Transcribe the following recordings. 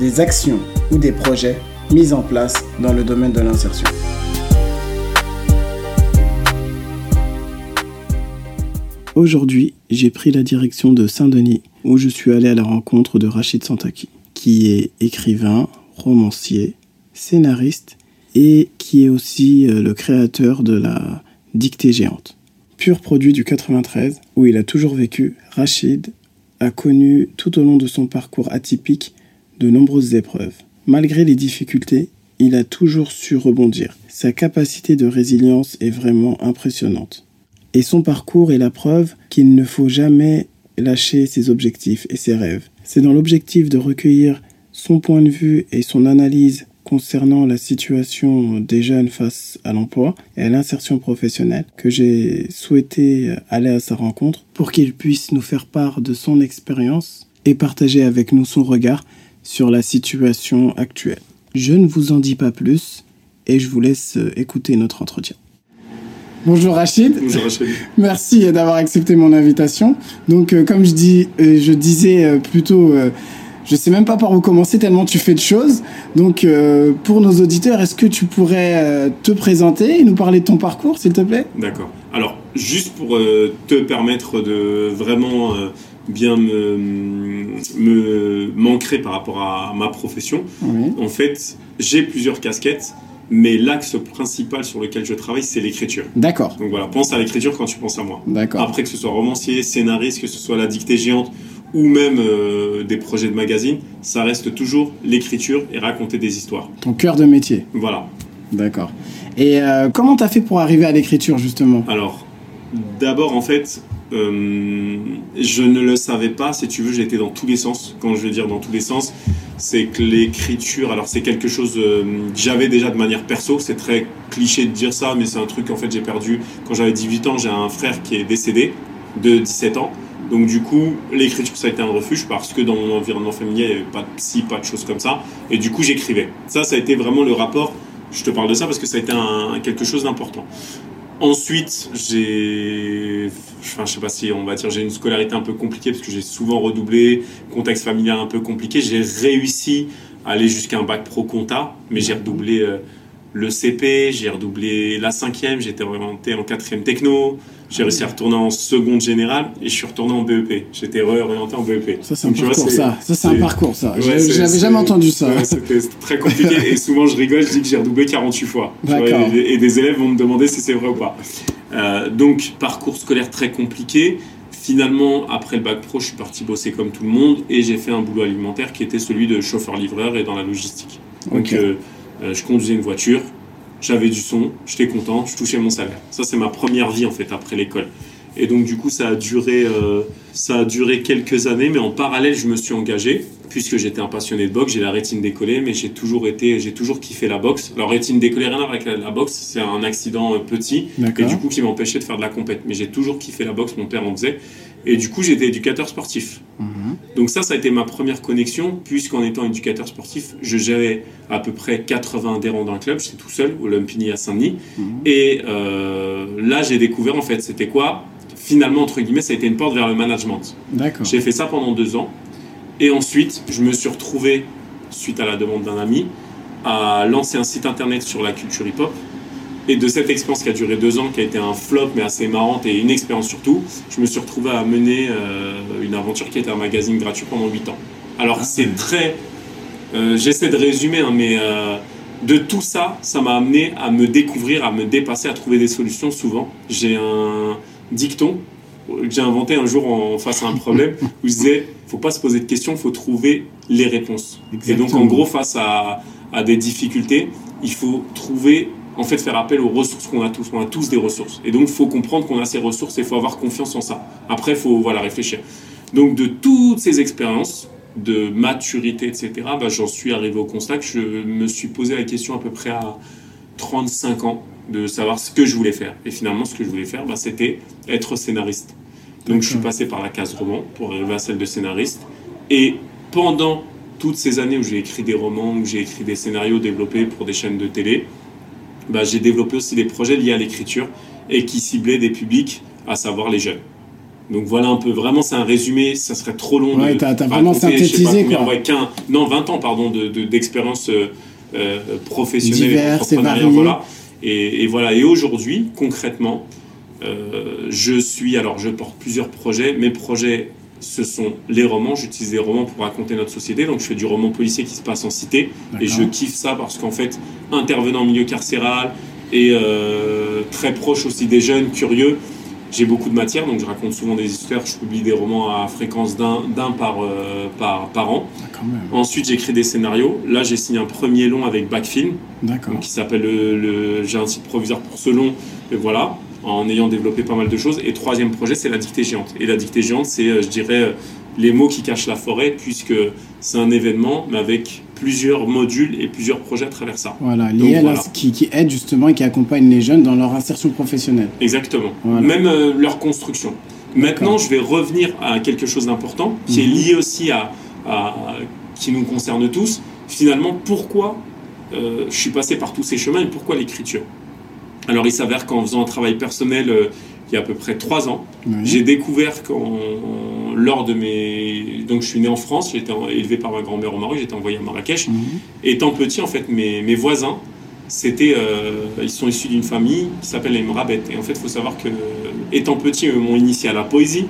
des actions ou des projets mis en place dans le domaine de l'insertion. Aujourd'hui, j'ai pris la direction de Saint-Denis où je suis allé à la rencontre de Rachid Santaki, qui est écrivain, romancier, scénariste et qui est aussi euh, le créateur de la dictée géante. Pur produit du 93, où il a toujours vécu, Rachid a connu tout au long de son parcours atypique de nombreuses épreuves. Malgré les difficultés, il a toujours su rebondir. Sa capacité de résilience est vraiment impressionnante. Et son parcours est la preuve qu'il ne faut jamais lâcher ses objectifs et ses rêves. C'est dans l'objectif de recueillir son point de vue et son analyse concernant la situation des jeunes face à l'emploi et à l'insertion professionnelle que j'ai souhaité aller à sa rencontre pour qu'il puisse nous faire part de son expérience et partager avec nous son regard sur la situation actuelle. Je ne vous en dis pas plus et je vous laisse écouter notre entretien. Bonjour Rachid. Bonjour Rachid. Merci d'avoir accepté mon invitation. Donc, euh, comme je, dis, euh, je disais euh, plutôt, je sais même pas par où commencer tellement tu fais de choses. Donc, pour nos auditeurs, est-ce que tu pourrais te présenter et nous parler de ton parcours, s'il te plaît? D'accord. Alors, juste pour te permettre de vraiment bien me, me m'ancrer par rapport à ma profession, en fait, j'ai plusieurs casquettes mais l'axe principal sur lequel je travaille, c'est l'écriture. D'accord. Donc voilà, pense à l'écriture quand tu penses à moi. D'accord. Après, que ce soit romancier, scénariste, que ce soit la dictée géante ou même euh, des projets de magazine, ça reste toujours l'écriture et raconter des histoires. Ton cœur de métier. Voilà. D'accord. Et euh, comment tu as fait pour arriver à l'écriture justement? Alors, d'abord en fait, euh, je ne le savais pas, si tu veux, j'étais dans tous les sens. Quand je veux dire dans tous les sens, c'est que l'écriture, alors c'est quelque chose euh, que j'avais déjà de manière perso, c'est très cliché de dire ça, mais c'est un truc en fait j'ai perdu quand j'avais 18 ans, j'ai un frère qui est décédé de 17 ans. Donc du coup, l'écriture ça a été un refuge parce que dans mon environnement familial, il n'y avait pas de psy, pas de choses comme ça. Et du coup, j'écrivais. Ça, ça a été vraiment le rapport. Je te parle de ça parce que ça a été quelque chose d'important. Ensuite, j'ai, sais pas si on va dire, j'ai une scolarité un peu compliquée parce que j'ai souvent redoublé, contexte familial un peu compliqué. J'ai réussi à aller jusqu'à un bac pro compta, mais j'ai redoublé euh, le CP, j'ai redoublé la cinquième, j'étais orienté en quatrième techno, j'ai réussi à retourner en seconde générale et je suis retourné en BEP. J'étais réorienté en BEP. Ça, c'est un, parcours, ça. ça c'est un parcours, ça. J'avais jamais entendu ça. C'était très compliqué et souvent je rigole, je dis que j'ai redoublé 48 fois. et, des élèves vont me demander si c'est vrai ou pas. Euh, donc, parcours scolaire très compliqué. Finalement, après le bac pro, je suis parti bosser comme tout le monde et j'ai fait un boulot alimentaire qui était celui de chauffeur-livreur et dans la logistique. Donc, euh, euh, je conduisais une voiture, j'avais du son, j'étais content, je touchais mon salaire. Ça, c'est ma première vie en fait après l'école. Et donc du coup, ça a duré, euh, ça a duré quelques années, mais en parallèle, je me suis engagé puisque j'étais un passionné de boxe. J'ai la rétine décollée, mais j'ai toujours été, j'ai toujours kiffé la boxe. Alors rétine décollée, rien à voir avec la, boxe, c'est un accident euh, petit et du coup qui m'empêchait de faire de la compète. Mais j'ai toujours kiffé la boxe, mon père en faisait. Et du coup, j'étais éducateur sportif. Mhm. Donc ça, ça a été ma première connexion, puisqu'en étant éducateur sportif, je gérais à peu près 80 adhérents d'un club, j'étais tout seul, au Lumpini à Saint-Denis. Mhm. Et euh, là, j'ai découvert, en fait, c'était quoi? Finalement, entre guillemets, ça a été une porte vers le management. J'ai fait ça pendant deux ans. Et ensuite, je me suis retrouvé, suite à la demande d'un ami, à lancer un site internet sur la culture hip-hop et de cette expérience qui a duré deux ans, qui a été un flop mais assez marrante et une expérience surtout, je me suis retrouvé à mener euh, une aventure qui était un magazine gratuit pendant huit ans. Alors ah. c'est très... Euh, j'essaie de résumer, hein, mais euh, de tout ça, ça m'a amené à me découvrir, à me dépasser, à trouver des solutions souvent. J'ai un dicton que j'ai inventé un jour en face à un problème où je disais, faut pas se poser de questions, faut trouver les réponses. Et donc en gros, face à, à des difficultés, il faut trouver en fait faire appel aux ressources qu'on a tous. On a tous des ressources. Et donc, il faut comprendre qu'on a ces ressources et il faut avoir confiance en ça. Après, il faut voilà, réfléchir. Donc, de toutes ces expériences, de maturité, etc., bah, j'en suis arrivé au constat que je me suis posé la question à peu près à 35 ans de savoir ce que je voulais faire. Et finalement, ce que je voulais faire, bah, c'était être scénariste. Donc je suis passé par la case roman pour arriver à celle de scénariste. Et pendant toutes ces années où j'ai écrit des romans, où j'ai écrit des scénarios développés pour des chaînes de télé, bah, j'ai développé aussi des projets liés à l'écriture et qui ciblaient des publics, à savoir les jeunes. Donc voilà un peu, vraiment c'est un résumé, ça serait trop long. Ouais, t'as vraiment synthétisé quoi. non, 20 ans pardon d'expérience de, euh, professionnelle et voilà. Et, voilà, et aujourd'hui, concrètement, euh, je suis, alors je porte plusieurs projets, mes projets ce sont les romans. J'utilise les romans pour raconter notre société. Donc, je fais du roman policier qui se passe en cité. Et je kiffe ça parce qu'en fait, intervenant au milieu carcéral et euh, très proche aussi des jeunes curieux, j'ai beaucoup de matière. Donc, je raconte souvent des histoires. Je publie des romans à fréquence d'un par, euh, par, par, an. Ah, Ensuite, j'écris des scénarios. Là, j'ai signé un premier long avec Backfilm. Qui s'appelle le, J'ai un site provisoire pour ce long. Et voilà en ayant développé pas mal de choses. Et troisième projet, c'est la dictée géante. Et la dictée géante, c'est, euh, je dirais, euh, les mots qui cachent la forêt, puisque c'est un événement, mais avec plusieurs modules et plusieurs projets à travers ça. Voilà, lié à qui, qui aide justement et qui accompagne les jeunes dans leur insertion professionnelle. Exactement. Même euh, leur construction. Maintenant, je vais revenir à quelque chose d'important, qui est mhm. lié aussi à, à, qui nous concerne tous. Finalement, pourquoi je suis passé par tous ces chemins et pourquoi l'écriture? Alors il s'avère qu'en faisant un travail personnel euh, il y a à peu près trois ans, j'ai découvert qu'en lors de mes... Donc je suis né en France, j'ai été élevé par ma grand-mère au Maroc, j'ai été envoyé à Marrakech. Mhm. Étant petit, en fait, mes, mes voisins, c'était, euh, ils sont issus d'une famille qui s'appelle les Mrabet. Et en fait, il faut savoir que, étant petit, ils m'ont initié à la poésie,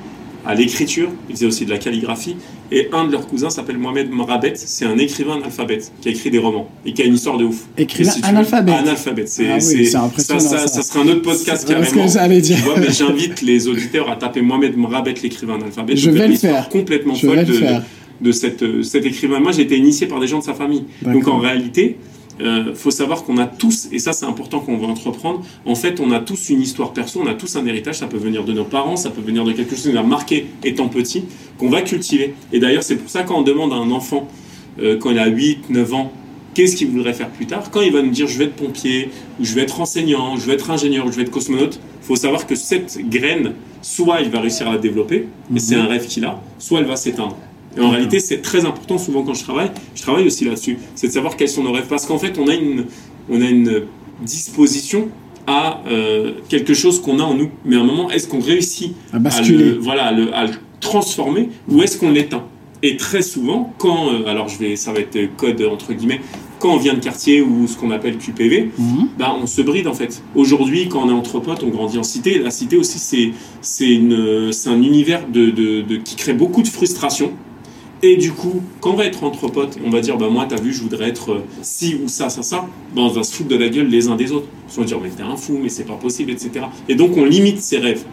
à l'écriture, ils faisaient aussi de la calligraphie. Et un de leurs cousins s'appelle Mohamed Mrabet, c'est un écrivain analphabète qui a écrit des romans et qui a une histoire de ouf. Écrivain analphabète Analphabète, c'est ah ça, ça, ça, serait un autre podcast carrément. Ce que dire. mais j'invite les auditeurs à taper Mohamed Mrabet, l'écrivain analphabète. Je vais le faire. Complètement folle de, de cette, cet écrivain. Moi, j'ai été initié par des gens de sa famille. Donc en réalité, euh, faut savoir qu'on a tous, et ça c'est important qu'on va entreprendre, en fait on a tous une histoire perso, on a tous un héritage, ça peut venir de nos parents, ça peut venir de quelque chose qui nous a marqué étant petit, qu'on va cultiver. Et d'ailleurs c'est pour ça quand on demande à un enfant, euh, quand il a 8, 9 ans, qu'est-ce qu'il voudrait faire plus tard, quand il va nous dire je vais être pompier, ou je vais être enseignant, je vais être ingénieur, ou je vais être cosmonaute, il faut savoir que cette graine, soit il va réussir à la développer, et c'est mhm. un rêve qu'il a, soit elle va s'éteindre. Et en réalité, c'est très important souvent quand je travaille, je travaille aussi là-dessus, c'est de savoir quels sont nos rêves. Parce qu'en fait, on a une, on a une disposition à euh, quelque chose qu'on a en nous. Mais à un moment, est-ce qu'on réussit à, basculer. le, voilà, à le, transformer ou est-ce qu'on l'éteint? Et très souvent, quand, euh, alors je vais, ça va être code entre guillemets, quand on vient de quartier ou ce qu'on appelle QPV, mhm. bah, on se bride en fait. Aujourd'hui, quand on est entre potes, on grandit en cité. La cité aussi, c'est, un univers de, de, qui crée beaucoup de frustration et du coup, quand on va être entre potes, on va dire, bah moi, t'as vu, je voudrais être euh, ci ou ça, ça, ça, bah, on va se foutre de la gueule les uns des autres. On va dire, mais t'es un fou, mais c'est pas possible, etc. Et donc, on limite ses rêves.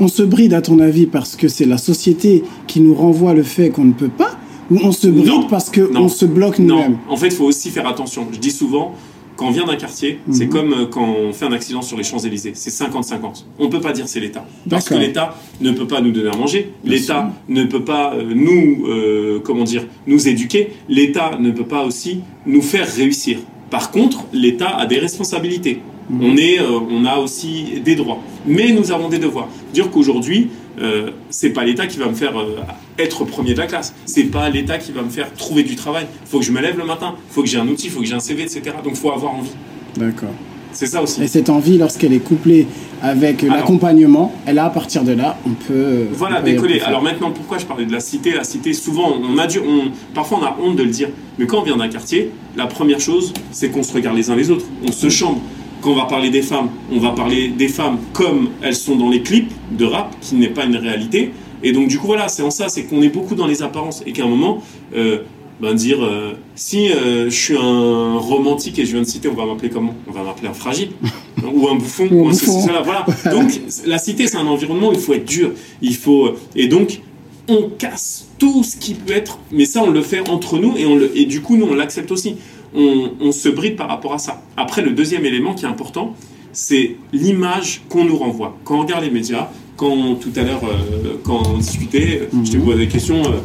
On se bride, à ton avis, parce que c'est la société qui nous renvoie le fait qu'on ne peut pas Ou on se bride parce qu'on se bloque nous-mêmes? En fait, il faut aussi faire attention. Je dis souvent, quand on vient d'un quartier, c'est mhm. comme euh, quand on fait un accident sur les Champs-Élysées. C'est 50-50. On ne peut pas dire c'est l'État. Parce que l'État ne peut pas nous donner à manger. L'État ne peut pas euh, nous, euh, comment dire, nous éduquer. L'État ne peut pas aussi nous faire réussir. Par contre, l'État a des responsabilités. Mhm. On, est, on a aussi des droits. Mais nous avons des devoirs. Dire qu'aujourd'hui, euh, c'est pas l'État qui va me faire euh, être premier de la classe. C'est pas l'État qui va me faire trouver du travail. Il faut que je me lève le matin, il faut que j'ai un outil, il faut que j'ai un CV, etc. Donc il faut avoir envie. D'accord. C'est ça aussi. Et cette envie, lorsqu'elle est couplée avec l'accompagnement, elle a à partir de là, on peut. Voilà, décoller. Alors maintenant, pourquoi je parlais de la cité? La cité, souvent, on a dû, on, parfois on a honte de le dire, mais quand on vient d'un quartier, la première chose, c'est qu'on se regarde les uns les autres, on se chambre quand on va parler des femmes, on va parler des femmes comme elles sont dans les clips de rap, qui n'est pas une réalité. Et donc, du coup, voilà, c'est en ça, c'est qu'on est beaucoup dans les apparences. Et qu'à un moment, euh, ben dire, euh, si euh, je suis un romantique et je viens de citer, on va m'appeler comment? On va m'appeler un fragile, ou un bouffon, ou, un ceci, cela, voilà. Donc, la cité, c'est un environnement où il faut être dur. Il faut, et donc, on casse tout ce qui peut être, mais ça, on le fait entre nous, et, on le, et du coup, nous, on l'accepte aussi on, se bride par rapport à ça. Après, le deuxième élément qui est important, c'est l'image qu'on nous renvoie. Quand on regarde les médias, quand tout à l'heure, euh, quand on discutait, je te mhm. posais des questions. Euh,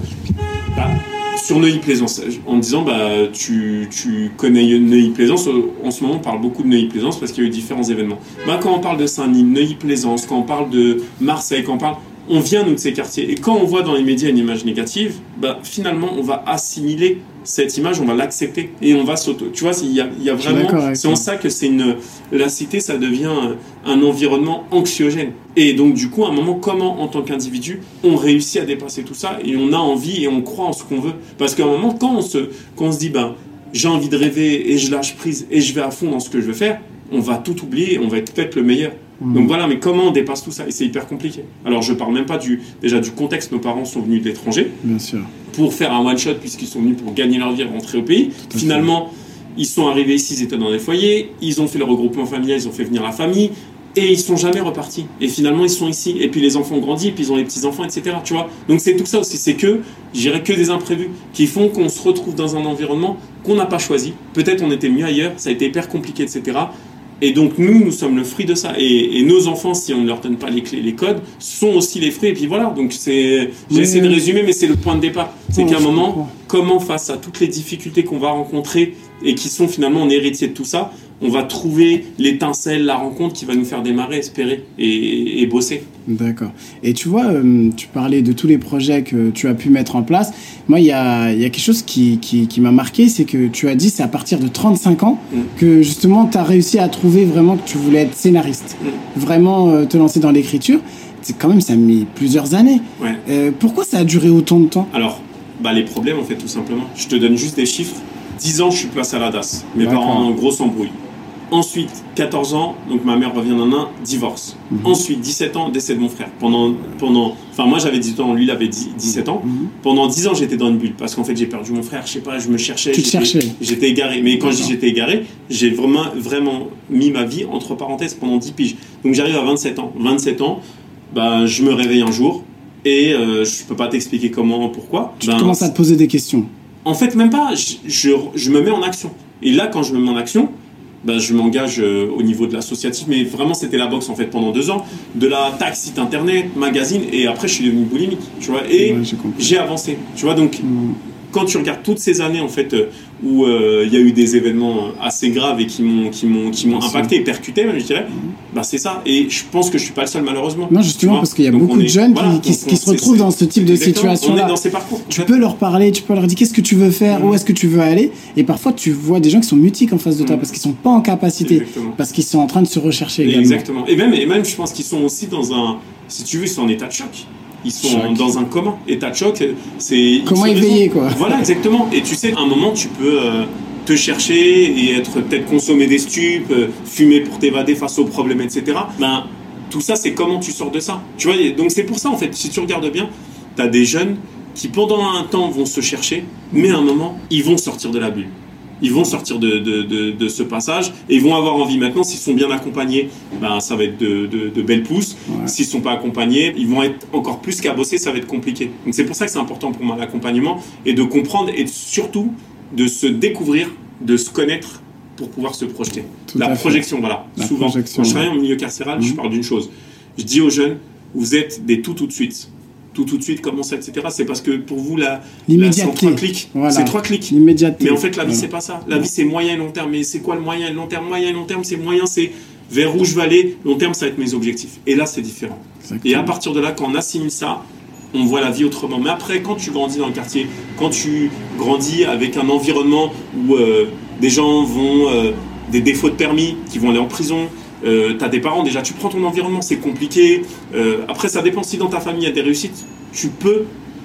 bah, sur Neuilly-Plaisance, en disant bah tu, tu connais Neuilly-Plaisance. En ce moment, on parle beaucoup de Neuilly-Plaisance parce qu'il y a eu différents événements. Bah, quand on parle de Saint-Denis, Neuilly-Plaisance, quand on parle de Marseille, quand on parle on vient nous de ces quartiers. Et quand on voit dans les médias une image négative, bah, finalement, on va assimiler cette image, on va l'accepter et on va s'auto. Tu vois, il y a, vraiment. C'est en ça que c'est une. La cité, ça devient un environnement anxiogène. Et donc, du coup, à un moment, comment, en tant qu'individu, on réussit à dépasser tout ça et on a envie et on croit en ce qu'on veut? Parce qu'à un moment, quand on se, quand on se dit, ben, j'ai envie de rêver et je lâche prise et je vais à fond dans ce que je veux faire, on va tout oublier, on va être peut-être le meilleur. Donc voilà, mais comment on dépasse tout ça? Et c'est hyper compliqué. Alors je parle même pas du, déjà du contexte, nos parents sont venus de l'étranger. Bien sûr. Pour faire un one-shot, puisqu'ils sont venus pour gagner leur vie et rentrer au pays. Finalement, ils sont arrivés ici, ils étaient dans des foyers, ils ont fait le regroupement familial, ils ont fait venir la famille, et ils sont jamais repartis. Et finalement, ils sont ici. Et puis les enfants ont grandi, et puis ils ont les petits-enfants, etc. Tu vois Donc c'est tout ça aussi. C'est que, j'irais que des imprévus qui font qu'on se retrouve dans un environnement qu'on n'a pas choisi. Peut-être on était mieux ailleurs, ça a été hyper compliqué, etc. Et donc nous, nous sommes le fruit de ça. Et, nos enfants, si on ne leur donne pas les clés, les codes, sont aussi les fruits. Et puis voilà, donc c'est, j'ai essayé de résumer, mais c'est le point de départ. C'est qu'à un moment, comment face à toutes les difficultés qu'on va rencontrer et qui sont finalement en héritier de tout ça, on va trouver l'étincelle, la rencontre qui va nous faire démarrer, espérer et, bosser. D'accord. Et tu vois, euh, tu parlais de tous les projets que tu as pu mettre en place. Moi, il y a, quelque chose qui, m'a marqué, c'est que tu as dit c'est à partir de 35 ans mm. que justement tu as réussi à trouver vraiment que tu voulais être scénariste, mm. vraiment euh, te lancer dans l'écriture. C'est quand même, ça a mis plusieurs années. Euh, pourquoi ça a duré autant de temps? Alors, bah, les problèmes, en fait, tout simplement. Je te donne juste des chiffres. 10 ans, je suis place à la DAS. Mes parents ont en grosse embrouille. Ensuite, 14 ans, donc ma mère revient d'un an, divorce. Mhm. Ensuite, 17 ans, décès de mon frère. Pendant, pendant, enfin moi j'avais 18 ans, lui il avait 17 ans. Mhm. Pendant 10 ans, j'étais dans une bulle parce qu'en fait j'ai perdu mon frère, je sais pas, je me cherchais. Tu cherchais. J'étais égaré. Mais quand je dis j'étais égaré, j'ai vraiment, vraiment mis ma vie entre parenthèses pendant 10 piges. Donc j'arrive à 27 ans. 27 ans, bah, je me réveille un jour et euh, je peux pas t'expliquer comment, pourquoi. Tu ben, commences à te poser des questions. En fait, même pas. Je, je, je me mets en action. Et là, quand je me mets en action, ben, je m'engage euh, au niveau de l'associatif, mais vraiment c'était la boxe en fait pendant deux ans, de la taxe, site internet, magazine, et après je suis devenu boulimique, tu vois, et j'ai avancé, tu vois, donc mm. Quand tu regardes toutes ces années en fait euh, où euh, il y a eu des événements assez graves et qui m'ont qui m'ont qui m'ont impacté et percuté même je dirais mhm. bah c'est ça. Et je pense que je suis pas le seul malheureusement. Non justement parce qu'il y a beaucoup de jeunes qui, se retrouvent dans ce type de situation là on est dans ces parcours tu peux leur parler tu peux leur dire qu'est-ce que tu veux faire mhm. où est-ce que tu veux aller? Et parfois tu vois des gens qui sont mutiques en face de toi mhm. parce qu'ils sont pas en capacité parce qu'ils sont en train de se rechercher également. exactement. Et même et même je pense qu'ils sont aussi dans un si tu veux sont en état de choc ils sont dans un comment état de choc. C'est comment éveiller quoi. Voilà exactement. Et tu sais, à un moment tu peux euh, te chercher et être peut-être consommer des stupes, euh, fumer pour t'évader face aux problèmes, etc. Ben tout ça c'est comment tu sors de ça. Tu vois. Donc c'est pour ça en fait. Si tu regardes bien, tu as des jeunes qui pendant un temps vont se chercher, mais à un moment ils vont sortir de la bulle ils vont sortir de, de, de, ce passage et ils vont avoir envie maintenant, s'ils sont bien accompagnés, ben, ça va être de, belles pousses. S'ils ne sont pas accompagnés, ils vont être encore plus qu'à bosser, ça va être compliqué. Donc c'est pour ça que c'est important pour moi l'accompagnement et de comprendre et surtout de se découvrir, de se connaître pour pouvoir se projeter. la projection, voilà. Souvent, quand je travaille en milieu carcéral, je mhm. parle d'une chose. Je dis aux jeunes, vous êtes des tout tout de suite tout tout de suite comment ça, etc. C'est parce que pour vous, la, c'est trois clics. C'est trois clics. Mais en fait, la vie, c'est pas ça. La vie, c'est moyen et long terme. Mais c'est quoi le moyen et long terme? Moyen et long terme, c'est moyen, c'est vers où je vais aller. Long terme, ça va être mes objectifs. Et là, c'est différent. Et à partir de là, quand on assimile ça, on voit la vie autrement. Mais après, quand tu grandis dans le quartier, quand tu grandis avec un environnement où euh, des gens vont euh, des défauts de permis, qui vont aller en prison, euh, tu as des parents, déjà tu prends ton environnement, c'est compliqué. Euh, après, ça dépend si dans ta famille il y a des réussites, tu peux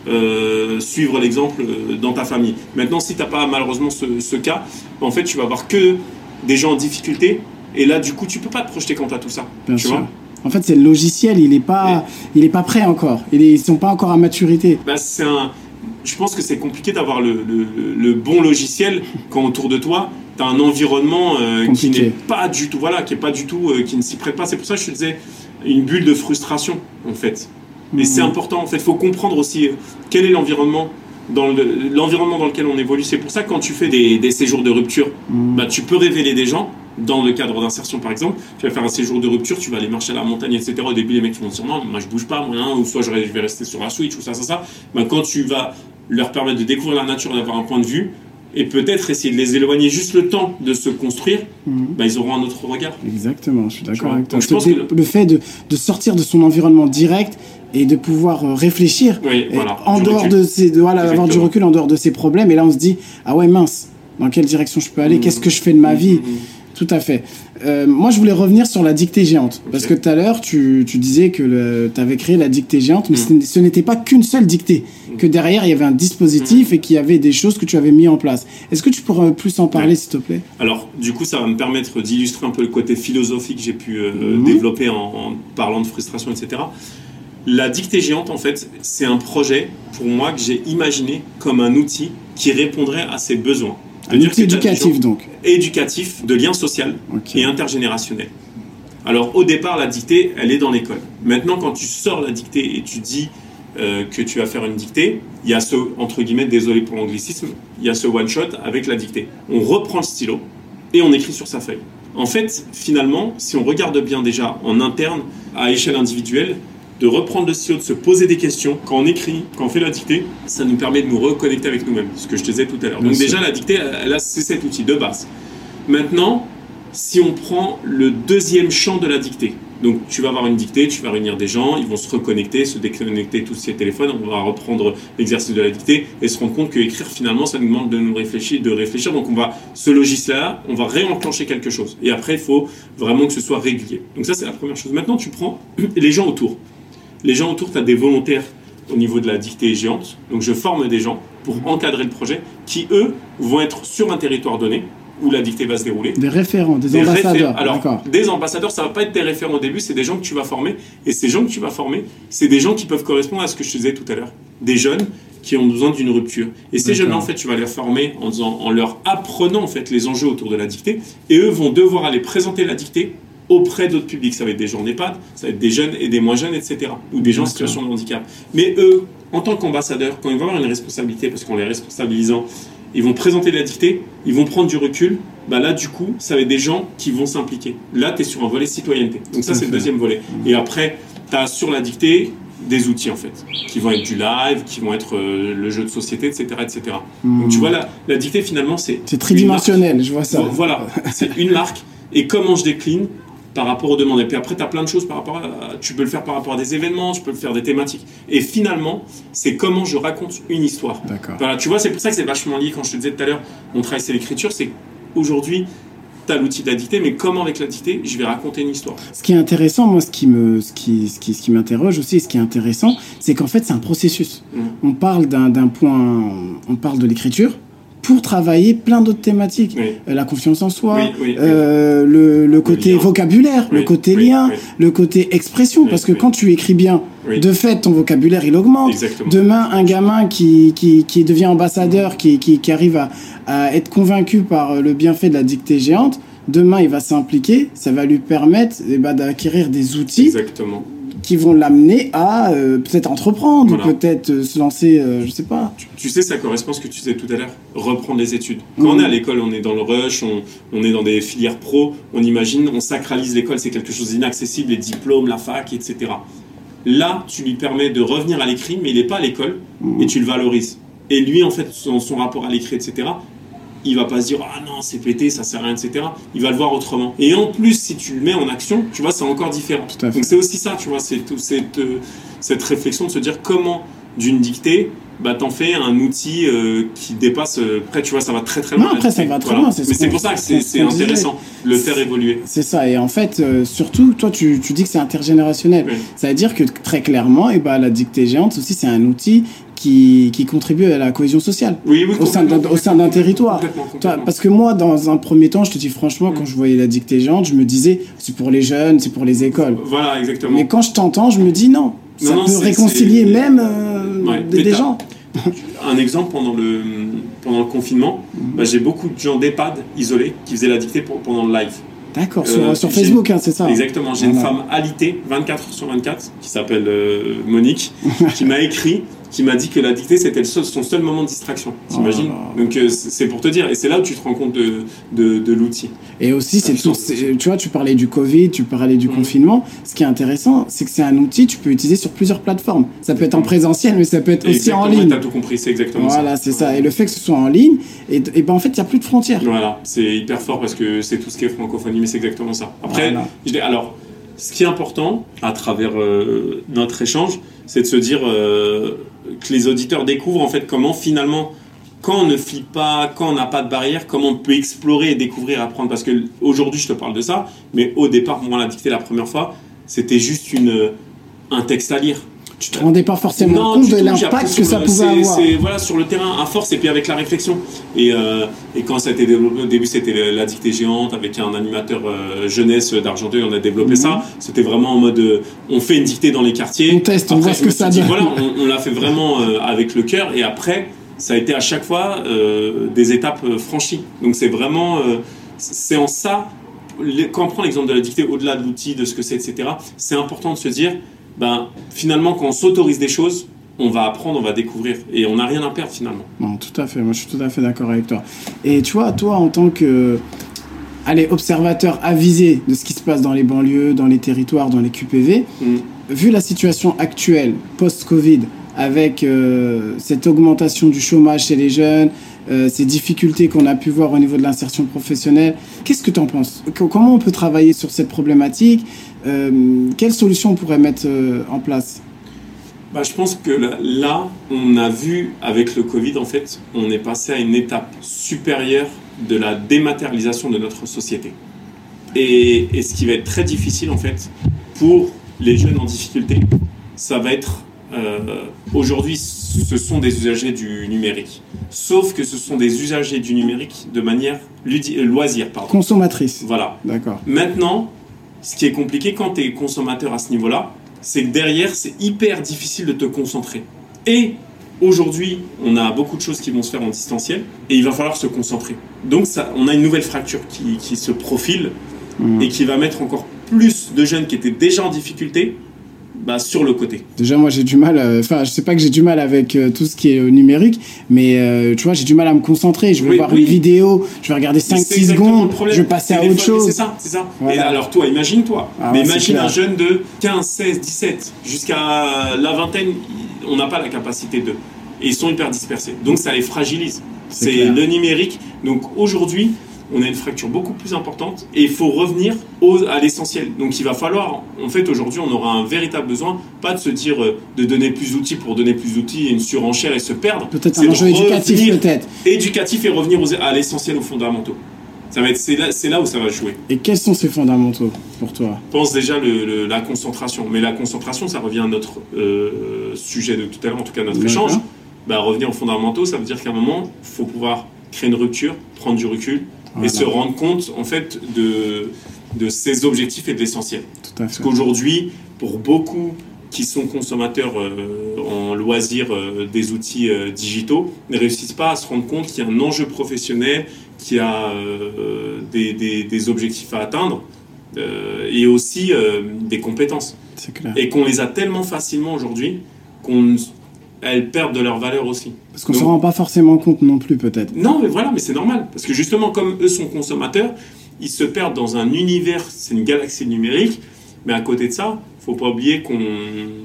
euh, suivre l'exemple dans ta famille. Maintenant, si tu n'as pas malheureusement ce, cas, en fait, tu vas avoir que des gens en difficulté. Et là, du coup, tu peux pas te projeter quant à tout ça. Bien sûr. en fait, c'est le logiciel, il n'est pas, il est pas prêt encore. Ils ne sont pas encore à maturité. Bah, c'est un, je pense que c'est compliqué d'avoir le, le, bon logiciel quand autour de toi, tu as un environnement euh, qui n'est pas du tout, voilà, qui est pas du tout, euh, qui ne s'y prête pas. C'est pour ça que je te disais une bulle de frustration, en fait. Mais c'est mhm. important, en fait, il faut comprendre aussi euh, quel est l'environnement dans l'environnement dans lequel on évolue. C'est pour ça que quand tu fais des, des séjours de rupture, mhm. bah, tu peux révéler des gens. Dans le cadre d'insertion, par exemple, tu vas faire un séjour de rupture, tu vas aller marcher à la montagne, etc. Au début, les mecs vont dire non, moi je bouge pas, moi, hein, ou soit je vais rester sur la Switch, ou ça, ça, ça. Bah, quand tu vas leur permettre de découvrir la nature, d'avoir un point de vue, et peut-être essayer de les éloigner juste le temps de se construire, bah, ils auront un autre regard. Exactement, je suis d'accord avec toi. le... fait de, de, sortir de son environnement direct et de pouvoir euh, réfléchir en dehors de ces, voilà, avoir du recul en dehors de ces problèmes, et là on se dit ah ouais mince, dans quelle direction je peux aller, mhm. qu'est-ce que je fais de ma vie. Mhm. Tout à fait. Euh, moi, je voulais revenir sur la dictée géante. Parce que tout à l'heure, tu, tu, disais que tu avais créé la dictée géante, mais ce n'était pas qu'une seule dictée. Que derrière, il y avait un dispositif et qu'il y avait des choses que tu avais mis en place. Est-ce que tu pourrais plus en parler, s'il te plaît? Alors, du coup, ça va me permettre d'illustrer un peu le côté philosophique que j'ai pu euh, développer en, en, parlant de frustration, etc. La dictée géante, en fait, c'est un projet, pour moi, que j'ai imaginé comme un outil qui répondrait à ses besoins. Un outil éducatif donc. Éducatif, de lien social et intergénérationnel. Alors au départ, la dictée, elle est dans l'école. Maintenant, quand tu sors la dictée et tu dis euh, que tu vas faire une dictée, il y a ce, entre guillemets, désolé pour l'anglicisme, il y a ce one-shot avec la dictée. On reprend le stylo et on écrit sur sa feuille. En fait, finalement, si on regarde bien déjà en interne, à échelle individuelle, de reprendre le stylo, de se poser des questions. Quand on écrit, quand on fait la dictée, ça nous permet de nous reconnecter avec nous-mêmes, ce que je te disais tout à l'heure. Donc déjà, la dictée, elle a, c'est cet outil de base. Maintenant, si on prend le deuxième champ de la dictée, donc tu vas avoir une dictée, tu vas réunir des gens, ils vont se reconnecter, se déconnecter tous ces téléphones, on va reprendre l'exercice de la dictée et se rendre compte que écrire finalement ça nous demande de nous réfléchir, de réfléchir. Donc on va ce logiciel-là, on va réenclencher quelque chose. Et après il faut vraiment que ce soit régulier. Donc ça c'est la première chose. Maintenant tu prends les gens autour les gens autour, tu as des volontaires au niveau de la dictée géante. Donc je forme des gens pour encadrer le projet qui, eux, vont être sur un territoire donné où la dictée va se dérouler. Des référents, des, ambassadeurs. Alors, des ambassadeurs, ça va pas être des référents au début, c'est des gens que tu vas former. Et ces gens que tu vas former, c'est des gens qui peuvent correspondre à ce que je te disais tout à l'heure. Des jeunes qui ont besoin d'une rupture. Et ces jeunes-là, en fait, tu vas les former en, en leur apprenant en fait les enjeux autour de la dictée. Et eux vont devoir aller présenter la dictée auprès d'autres publics. Ça va être des gens en EHPAD, ça va être des jeunes et des moins jeunes, etc. Ou des gens en situation de handicap. Mais eux, en tant qu'ambassadeurs, quand ils vont avoir une responsabilité, parce qu'en les responsabilisant, ils vont présenter la dictée, ils vont prendre du recul, bah là, du coup, ça va être des gens qui vont s'impliquer. Là, tu es sur un volet citoyenneté. Donc ça, c'est le deuxième volet. Et après, tu as sur la dictée des outils, en fait, qui vont être du live, qui vont être euh, le jeu de société, etc. etc. Donc tu hmm. vois, la, la dictée, finalement, c'est... C'est tridimensionnel, je vois ça. Voilà, c'est une marque. Et comment je décline par rapport aux demandes. Et puis après, tu as plein de choses par rapport à. Tu peux le faire par rapport à des événements, tu peux le faire des thématiques. Et finalement, c'est comment je raconte une histoire. Voilà, tu vois, c'est pour ça que c'est vachement lié. Quand je te disais tout à l'heure, mon travail, c'est l'écriture. C'est aujourd'hui, tu as l'outil de la dictée, mais comment avec la dictée, je vais raconter une histoire. Ce qui est intéressant, moi, ce qui me, ce qui, ce qui, ce qui m'interroge aussi, ce qui est intéressant, c'est qu'en fait, c'est un processus. Mmh. On parle d'un point, on parle de l'écriture, pour travailler plein d'autres thématiques. Euh, la confiance en soi, euh, le, le, côté vocabulaire, le côté lien, le côté expression. parce que quand tu écris bien, de fait, ton vocabulaire, il augmente. Demain, un gamin qui, qui, qui devient ambassadeur, qui, qui, qui arrive à, à être convaincu par le bienfait de la dictée géante, demain, il va s'impliquer. Ça va lui permettre eh ben, d'acquérir des outils. Exactement qui vont l'amener à euh, peut-être entreprendre ou peut-être euh, se lancer, euh, je sais pas. Tu, sais, ça correspond à ce que tu disais tout à l'heure, reprendre les études. Quand on est à l'école, on est dans le rush, on, on, est dans des filières pro, on imagine, on sacralise l'école, c'est quelque chose d'inaccessible, les diplômes, la fac, etc. Là, tu lui permets de revenir à l'écrit, mais il n'est pas à l'école, et tu le valorises. Et lui, en fait, son, son rapport à l'écrit, etc., il va pas se dire ah non c'est pété ça sert à rien etc il va le voir autrement. Et en plus si tu le mets en action tu vois c'est encore différent. Donc c'est aussi ça tu vois c'est tout cette euh, cette réflexion de se dire comment d'une dictée bah t'en fais un outil euh, qui dépasse euh, après tu vois ça va très très loin non, après ça va très loin mais c'est pour ça que c'est intéressant le faire évoluer. c'est ça et en fait surtout toi tu, tu dis que c'est intergénérationnel. Ça veut dire que très clairement et bah la dictée géante aussi c'est un outil qui, qui contribue à la cohésion sociale oui, oui, au sein d'un territoire. Parce que moi, dans un premier temps, je te dis franchement, quand je voyais la dictée géante, je me disais, c'est pour les jeunes, c'est pour les écoles. Voilà, exactement. Mais quand je t'entends, je me dis non, ça peut réconcilier même euh, des, gens. un exemple, pendant le, pendant le confinement, mhm. bah, j'ai beaucoup de gens d'EHPAD isolés qui faisaient la dictée pour, pendant le live. D'accord, sur, euh, Facebook, hein, c'est ça Exactement, j'ai une femme alitée, 24 sur 24, qui s'appelle euh, Monique, qui m'a écrit qui m'a dit que la dictée c'était son seul moment de distraction. T'imagines oh Donc euh, c'est pour te dire, et c'est là où tu te rends compte de, de, l'outil. Et aussi, c'est tu vois, tu parlais du Covid, tu parlais du mm. confinement. Ce qui est intéressant, c'est que c'est un outil que tu peux utiliser sur plusieurs plateformes. Ça peut être en présentiel, mais ça peut être aussi en ligne. Tu as tout compris, c'est exactement ça. Voilà, c'est ça. Et le fait que ce soit en ligne, et, ben en fait, il n'y a plus de frontières. Voilà, c'est hyper fort parce que c'est tout ce qui est francophonie, mais c'est exactement ça. Après, je alors, ce qui est important à travers euh, notre échange, c'est de se dire euh, que les auditeurs découvrent en fait comment finalement, quand on ne flippe pas, quand on n'a pas de barrière, comment on peut explorer découvrir, apprendre. Parce que aujourd'hui, je te parle de ça, mais au départ, moi, l'a dicté la première fois, c'était juste une, un texte à lire tu te rendais pas forcément compte de l'impact que ça pouvait avoir. voilà, sur le terrain, à force, et puis avec la réflexion. Et, euh, et quand ça a été développé, au début, c'était la dictée géante avec un animateur euh, jeunesse d'Argenteuil, on a développé ça. Mhm. C'était vraiment en mode, euh, on fait une dictée dans les quartiers. On teste, on voit ce que ça donne. Voilà, on, l'a fait vraiment avec le cœur, et après, ça a été à chaque fois des étapes franchies. Donc c'est vraiment, c'est en ça, quand on prend l'exemple de la dictée, au-delà de l'outil, de ce que c'est, etc., c'est important de se dire, ben, finalement, quand on s'autorise des choses, on va apprendre, on va découvrir. Et on n'a rien à perdre finalement. Non, tout à fait. Moi, je suis tout à fait d'accord avec toi. Et tu vois, toi, en tant que allez, observateur avisé de ce qui se passe dans les banlieues, dans les territoires, dans les QPV, mm. vu la situation actuelle, post-Covid, avec euh, cette augmentation du chômage chez les jeunes, euh, ces difficultés qu'on a pu voir au niveau de l'insertion professionnelle, qu'est-ce que tu en penses Comment on peut travailler sur cette problématique? Euh, quelles solutions on pourrait mettre euh, en place? Bah, je pense que là, on a vu avec le Covid, en fait, on est passé à une étape supérieure de la dématérialisation de notre société. Et, ce qui va être très difficile, en fait, pour les jeunes en difficulté, ça va être euh, aujourd'hui, ce sont des usagers du numérique. Sauf que ce sont des usagers du numérique de manière loisir. Pardon. Consommatrice. Voilà. D'accord. Maintenant, ce qui est compliqué quand tu es consommateur à ce niveau-là, c'est que derrière, c'est hyper difficile de te concentrer. Et aujourd'hui, on a beaucoup de choses qui vont se faire en distanciel et il va falloir se concentrer. Donc, ça, on a une nouvelle fracture qui, se profile mmh. et qui va mettre encore plus de jeunes qui étaient déjà en difficulté bah, sur le côté. Déjà, moi, j'ai du mal. Euh, enfin, je sais pas que j'ai du mal avec euh, tout ce qui est euh, numérique, mais tu vois, j'ai du mal à me concentrer. Je vais voir une vidéo, je vais regarder 5-6 secondes, je vais passer à autre chose. C'est ça, c'est ça. Et alors, toi, imagine-toi. Ah mais imagine un jeune de 15, 16, 17, jusqu'à la vingtaine, on n'a pas la capacité de. Et ils sont hyper dispersés. Donc, ça les fragilise. C'est le numérique. Donc, aujourd'hui, on a une fracture beaucoup plus importante et il faut revenir à l'essentiel. Donc il va falloir, en fait aujourd'hui on aura un véritable besoin, pas de se dire euh, de donner plus d'outils pour donner plus d'outils et une surenchère et se perdre. Peut-être un enjeu éducatif peut-être. Éducatif et revenir à l'essentiel, aux fondamentaux. Ça va être, c'est, là, où ça va jouer. Et quels sont ces fondamentaux pour toi? Je pense déjà la concentration. Mais la concentration, ça revient à notre euh, sujet de tout à l'heure, en tout cas notre échange. Bah, revenir aux fondamentaux, ça veut dire qu'à un moment, il faut pouvoir créer une rupture, prendre du recul, et se rendre compte en fait de, de ses objectifs et de l'essentiel. Parce qu'aujourd'hui, pour beaucoup qui sont consommateurs euh, en loisirs euh, des outils euh, digitaux, ne réussissent pas à se rendre compte qu'il y a un enjeu professionnel, qu'il y a des, des, des, objectifs à atteindre et aussi des compétences. Clair. Et qu'on les a tellement facilement aujourd'hui qu'on elles perdent de leur valeur aussi. Parce qu'on ne se rend pas forcément compte non plus, peut-être. Non, mais voilà, mais c'est normal. Parce que justement, comme eux sont consommateurs, ils se perdent dans un univers, c'est une galaxie numérique, mais à côté de ça, faut pas oublier qu'on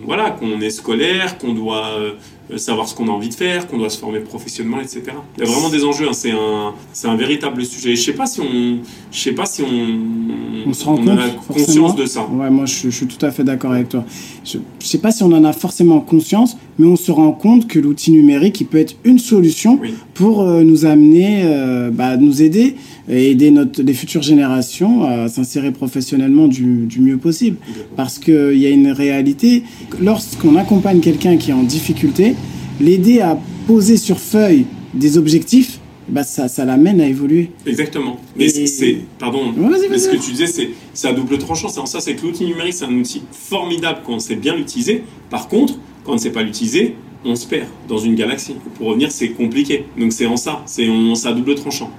voilà, qu'on est scolaire, qu'on doit euh, savoir ce qu'on a envie de faire, qu'on doit se former professionnellement, etc. Il y a vraiment des enjeux. Hein. C'est un, c'est un véritable sujet. Je sais pas si on, je sais pas si on, on se rend compte, a conscience de ça. Ouais, moi je, suis tout à fait d'accord avec toi. Je, je sais pas si on en a forcément conscience, mais on se rend compte que l'outil numérique, il peut être une solution pour euh, nous amener, euh, bah, nous aider et aider notre, les futures générations à s'insérer professionnellement du, du, mieux possible. Parce qu'il y a une réalité, lorsqu'on accompagne quelqu'un qui est en difficulté, l'aider à poser sur feuille des objectifs, bah ça, ça l'amène à évoluer. Exactement. Mais c'est, pardon, mais ce que tu disais, c'est à double tranchant. C'est en ça, c'est que l'outil numérique, c'est un outil formidable quand on sait bien l'utiliser. Par contre, quand on ne sait pas l'utiliser, on se perd dans une galaxie. Pour revenir, c'est compliqué. Donc c'est en ça, c'est à double tranchant.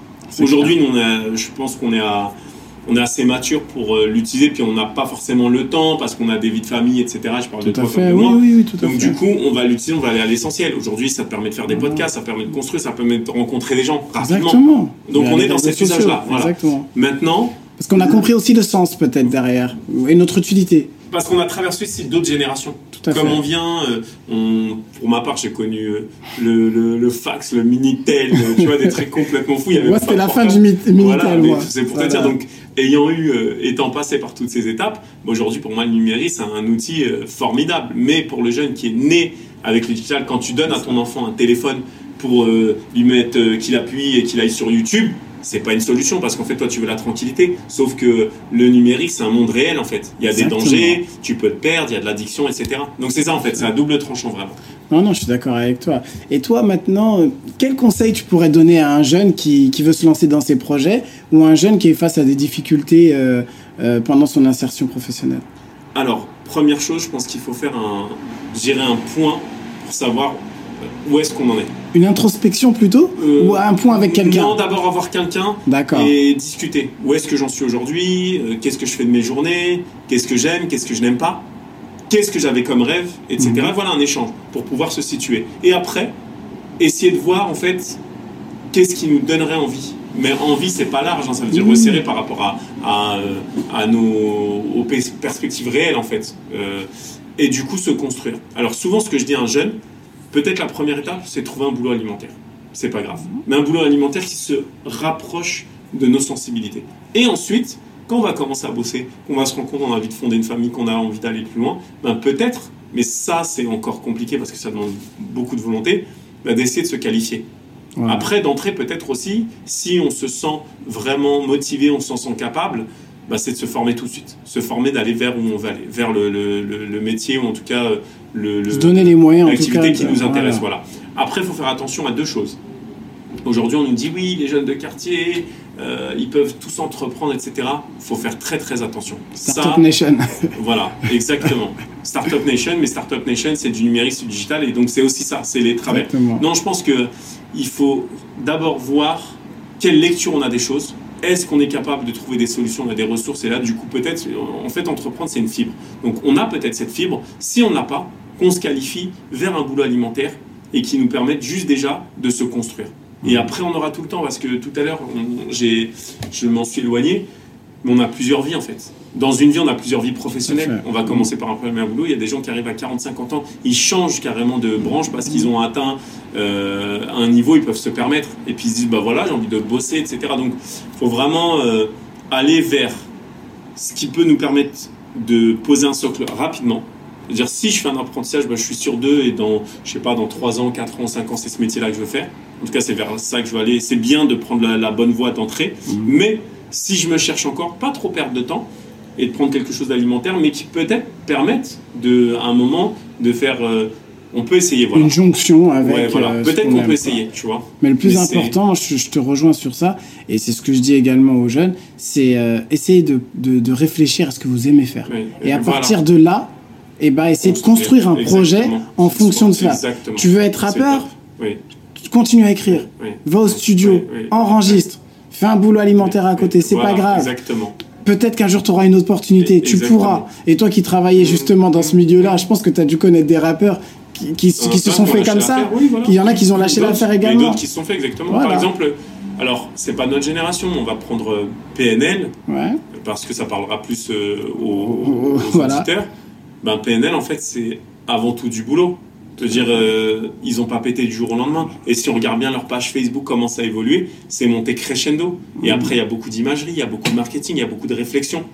Aujourd'hui, je pense qu'on est à on est assez mature pour euh, l'utiliser, puis on n'a pas forcément le temps parce qu'on a des vies de famille, etc. Je parle de toi fait, oui, Oui, oui, tout Donc du coup, on va l'utiliser, on va aller à l'essentiel. Aujourd'hui, ça te permet de faire des podcasts, ça permet de construire, ça permet de rencontrer des gens rapidement. Exactement. Donc on est dans cet usage-là. Exactement. Maintenant. Parce qu'on a compris aussi le sens peut-être derrière et notre utilité parce qu'on a traversé aussi d'autres générations. Comme on vient, euh, pour ma part, j'ai connu euh, le, fax, le Minitel, euh, tu vois, des trucs complètement fous. Moi, c'était la fin du Minitel. Voilà, c'est pour te dire, donc, ayant eu, étant passé par toutes ces étapes, aujourd'hui, pour moi, le numérique, c'est un outil formidable. Mais pour le jeune qui est né avec le digital, quand tu donnes à ton enfant un téléphone pour lui mettre qu'il appuie et qu'il aille sur YouTube, c'est pas une solution parce qu'en fait toi tu veux la tranquillité. Sauf que le numérique c'est un monde réel en fait. Il y a des dangers tu peux te perdre il y a de l'addiction etc donc c'est ça en fait. C'est un double tranchant vraiment. Non non je suis d'accord avec toi. Et toi maintenant quel conseil tu pourrais donner à un jeune qui, veut se lancer dans ses projets ou un jeune qui est face à des difficultés euh, euh, pendant son insertion professionnelle? Alors première chose je pense qu'il faut faire un gérer un point pour savoir où est-ce qu'on en est Une introspection plutôt euh, Ou un point avec quelqu'un Non, d'abord avoir quelqu'un et discuter. Où est-ce que j'en suis aujourd'hui? Euh, Qu'est-ce que je fais de mes journées? Qu'est-ce que j'aime? Qu'est-ce que je n'aime pas? Qu'est-ce que j'avais comme rêve? Etc. Mhm. Voilà un échange pour pouvoir se situer. Et après, essayer de voir en fait qu'est-ce qui nous donnerait envie. Mais envie, c'est pas large, hein, ça veut dire mhm. resserrer par rapport à, à, à nos perspectives réelles en fait. Euh, et du coup, se construire. Alors souvent, ce que je dis à un jeune, Peut-être la première étape, c'est trouver un boulot alimentaire. C'est pas grave. Mais un boulot alimentaire qui se rapproche de nos sensibilités. Et ensuite, quand on va commencer à bosser, qu'on va se rendre compte qu'on a envie de fonder une famille, qu'on a envie d'aller plus loin, ben peut-être, mais ça c'est encore compliqué parce que ça demande beaucoup de volonté, ben d'essayer de se qualifier. Après, d'entrer peut-être aussi, si on se sent vraiment motivé, on se sent capable, ben, c'est de se former tout de suite. Se former d'aller vers où on va aller, vers le, le, le métier ou en tout cas le, se donner les moyens, l'activité qui nous intéresse. Voilà. Après, il faut faire attention à deux choses. Aujourd'hui, on nous dit oui, les jeunes de quartier, euh, ils peuvent tous entreprendre, etc. Il faut faire très très attention. Startup Nation. voilà, exactement. Startup Nation, mais Startup Nation, c'est du numérique, c'est du digital, et donc c'est aussi ça, c'est les travaux. Non, je pense que il faut d'abord voir quelle lecture on a des choses. Est-ce qu'on est capable de trouver des solutions, on a des ressources, et là, du coup, peut-être, en fait, entreprendre, c'est une fibre. Donc, on a peut-être cette fibre. Si on n'a pas, qu'on se qualifie vers un boulot alimentaire et qui nous permette juste déjà de se construire. Et mmh. après, on aura tout le temps, parce que tout à l'heure, je m'en suis éloigné, mais on a plusieurs vies en fait. Dans une vie, on a plusieurs vies professionnelles. On va commencer par un premier boulot. Il y a des gens qui arrivent à 40-50 ans, ils changent carrément de branche parce qu'ils ont atteint euh, un niveau, ils peuvent se permettre. Et puis ils se disent, bah voilà, j'ai envie de bosser, etc. Donc, il faut vraiment euh, aller vers ce qui peut nous permettre de poser un socle rapidement, dire si je fais un apprentissage, ben, je suis sur deux et dans, je sais pas, dans 3 ans, 4 ans, 5 ans, c'est ce métier-là que je veux faire. En tout cas, c'est vers ça que je veux aller. C'est bien de prendre la, bonne voie d'entrée, mmh. mais si je me cherche encore, pas trop perdre de temps et de prendre quelque chose d'alimentaire, mais qui peut-être permette de, à un moment de faire. Euh, on peut essayer, voilà. Une jonction avec. voilà. Euh, peut-être qu'on peut essayer, tu vois. Mais le plus important, je, te rejoins sur ça, et c'est ce que je dis également aux jeunes, c'est euh, essayer de, de, réfléchir à ce que vous aimez faire. et à partir de là, et bah, essayer de construire un projet en fonction de ça. Tu veux être rappeur oui. Continue à écrire. Va au studio, enregistre, fais un boulot alimentaire à côté, c'est pas grave. Exactement. Peut-être qu'un jour tu auras une opportunité, tu pourras. Et toi qui travaillais justement dans ce milieu-là, je pense que tu as dû connaître des rappeurs qui, qui, se sont fait comme ça. Il y en a qui ont lâché l'affaire également. d'autres qui se sont fait exactement. Par exemple, alors c'est pas notre génération, on va prendre euh, PNL, parce que ça parlera plus euh, aux, aux auditeurs ben, PNL, en fait, c'est avant tout du boulot. Te dire, euh, ils n'ont pas pété du jour au lendemain. Et si on regarde bien leur page Facebook, comment ça a évolué, c'est monté crescendo. Et mmh. après, il y a beaucoup d'imagerie, il y a beaucoup de marketing, il y a beaucoup de réflexion.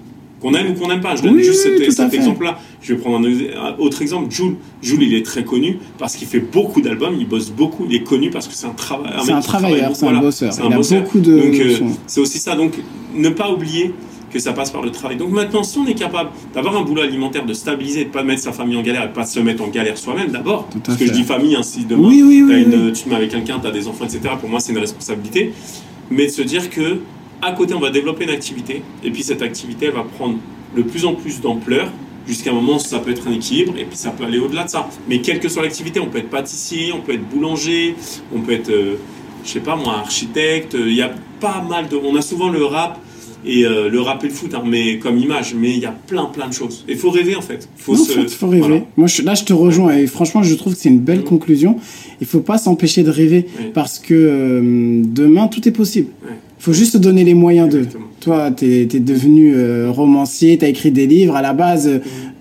Qu'on aime ou qu'on n'aime pas. Je donne juste cet, exemple-là. Je vais prendre un, autre exemple. Jules. Jules, il est très connu parce qu'il fait beaucoup d'albums, il bosse beaucoup, il est connu parce que c'est un, travailleur. C'est un travailleur, c'est un bosseur. il a beaucoup de. Euh, c'est aussi ça. Donc, ne pas oublier que ça passe par le travail. Donc maintenant, si on est capable d'avoir un boulot alimentaire, de stabiliser, de ne pas mettre sa famille en galère et de pas se mettre en galère soi-même d'abord, parce que je dis famille, hein, si demain tu te mets avec quelqu'un, tu as des enfants, etc., pour moi c'est une responsabilité, mais de se dire que à côté on va développer une activité, et puis cette activité elle va prendre de plus en plus d'ampleur, jusqu'à un moment ça peut être un équilibre, et puis ça peut aller au-delà de ça. Mais quelle que soit l'activité, on peut être pâtissier, on peut être boulanger, on peut être, euh, je sais pas moi, architecte, il y a pas mal de... On a souvent le rap et euh, le rap et le foot, hein, mais comme image, mais il y a plein plein de choses. Il faut rêver en fait. Faut non, faut, rêver. Moi, je, là, je te rejoins et franchement, je trouve que c'est une belle mm. conclusion. Il faut pas s'empêcher de rêver parce que euh, demain, tout est possible. Il faut juste donner les moyens de. Toi, tu es, devenu euh, romancier, tu as écrit des livres. À la base, mm.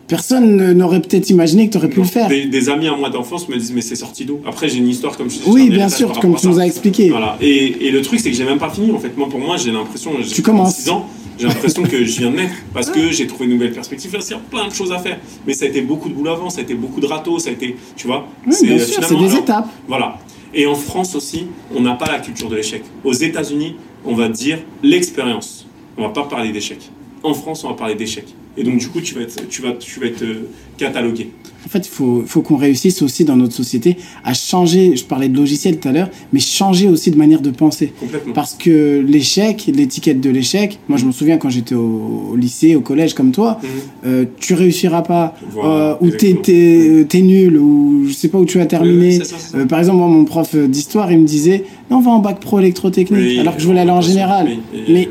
Personne n'aurait peut-être imaginé que tu aurais pu le faire. Des, amis à moi d'enfance me disent, mais c'est sorti d'où? Après, j'ai une histoire comme je disais. Oui, bien sûr, comme tu nous as expliqué. Voilà. Et, et, le truc, c'est que j'ai même pas fini. En fait, moi, pour moi, j'ai l'impression. Commences. 6 ans j'ai l'impression que je viens de naître parce que j'ai trouvé une nouvelle perspective. il y a plein de choses à faire. Mais ça a été beaucoup de boulot avant, ça a été beaucoup de râteaux, ça a été, tu vois. c'est des étapes. Voilà. Et en France aussi, on n'a pas la culture de l'échec. Aux États-Unis, on va dire l'expérience. On va pas parler d'échec. En France, on va parler d'échec. Et donc, du coup, tu vas être, tu vas, tu vas être euh, catalogué. En fait, il faut, faut qu'on réussisse aussi dans notre société à changer. Je parlais de logiciel tout à l'heure, mais changer aussi de manière de penser. Complètement. Parce que l'échec, l'étiquette de l'échec, moi je me souviens quand j'étais au, lycée, au collège comme toi, mhm. euh, tu réussiras pas, euh, ou t'es es, es, nul, ou je sais pas où tu vas terminer. Euh, par exemple, moi, mon prof d'histoire, il me disait non, on va en bac pro électrotechnique, alors que je voulais aller en général. mais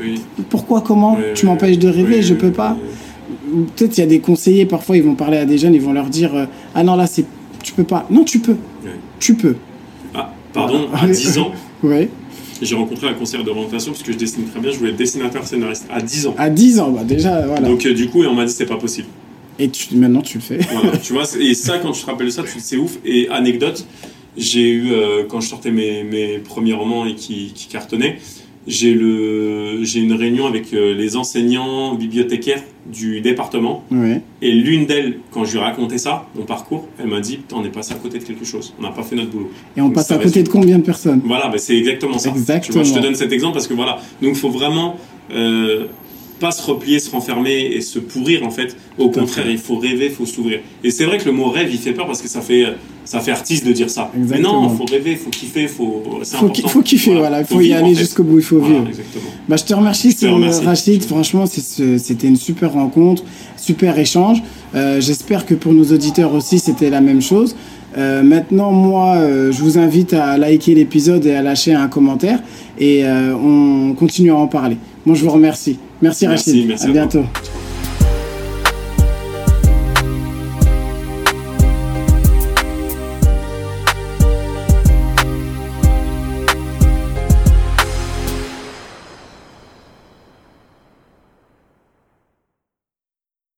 pourquoi, comment Tu m'empêches de rêver, je peux pas peut-être il y a des conseillers, parfois ils vont parler à des jeunes, ils vont leur dire euh, Ah non, là, c'est tu peux pas. Non, tu peux. Tu peux. Ah, pardon, à 10 ans, ouais. j'ai rencontré un conseiller d'orientation parce que je dessine très bien, je voulais être dessinateur scénariste à 10 ans. À 10 ans, bah déjà, voilà. Donc, euh, du coup, on m'a dit c'est pas possible. Et tu, maintenant, tu le fais. Voilà, tu vois, et ça, quand tu te rappelles ça, c'est ouf. Et anecdote, j'ai eu, euh, quand je sortais mes, mes premiers romans et qui, qui cartonnaient, j'ai le j'ai une réunion avec euh, les enseignants bibliothécaires du département. Et l'une d'elles quand je lui ai raconté ça mon parcours elle m'a dit on est passé à côté de quelque chose. On n'a pas fait notre boulot. Et on passe à côté de combien de personnes? Voilà ben c'est exactement ça. Exactement. je te donne cet exemple parce que voilà donc il faut vraiment euh, pas se replier, se renfermer et se pourrir en fait. Au contraire, il faut rêver, il faut s'ouvrir. Et c'est vrai que le mot rêve, il fait peur parce que ça fait, ça fait artiste de dire ça. Mais non, il faut rêver, il faut kiffer, il faut. Faut, faut kiffer, voilà. Il faut, y aller jusqu'au bout, il faut vivre. Bah, je te remercie, Rachid. Franchement, c'était une super rencontre, super échange. Euh, j'espère que pour nos auditeurs aussi, c'était la même chose. Euh, maintenant, moi, euh, je vous invite à liker l'épisode et à lâcher un commentaire et on continue à en parler. Moi, je vous remercie. Merci, Rachid. Merci à, bientôt.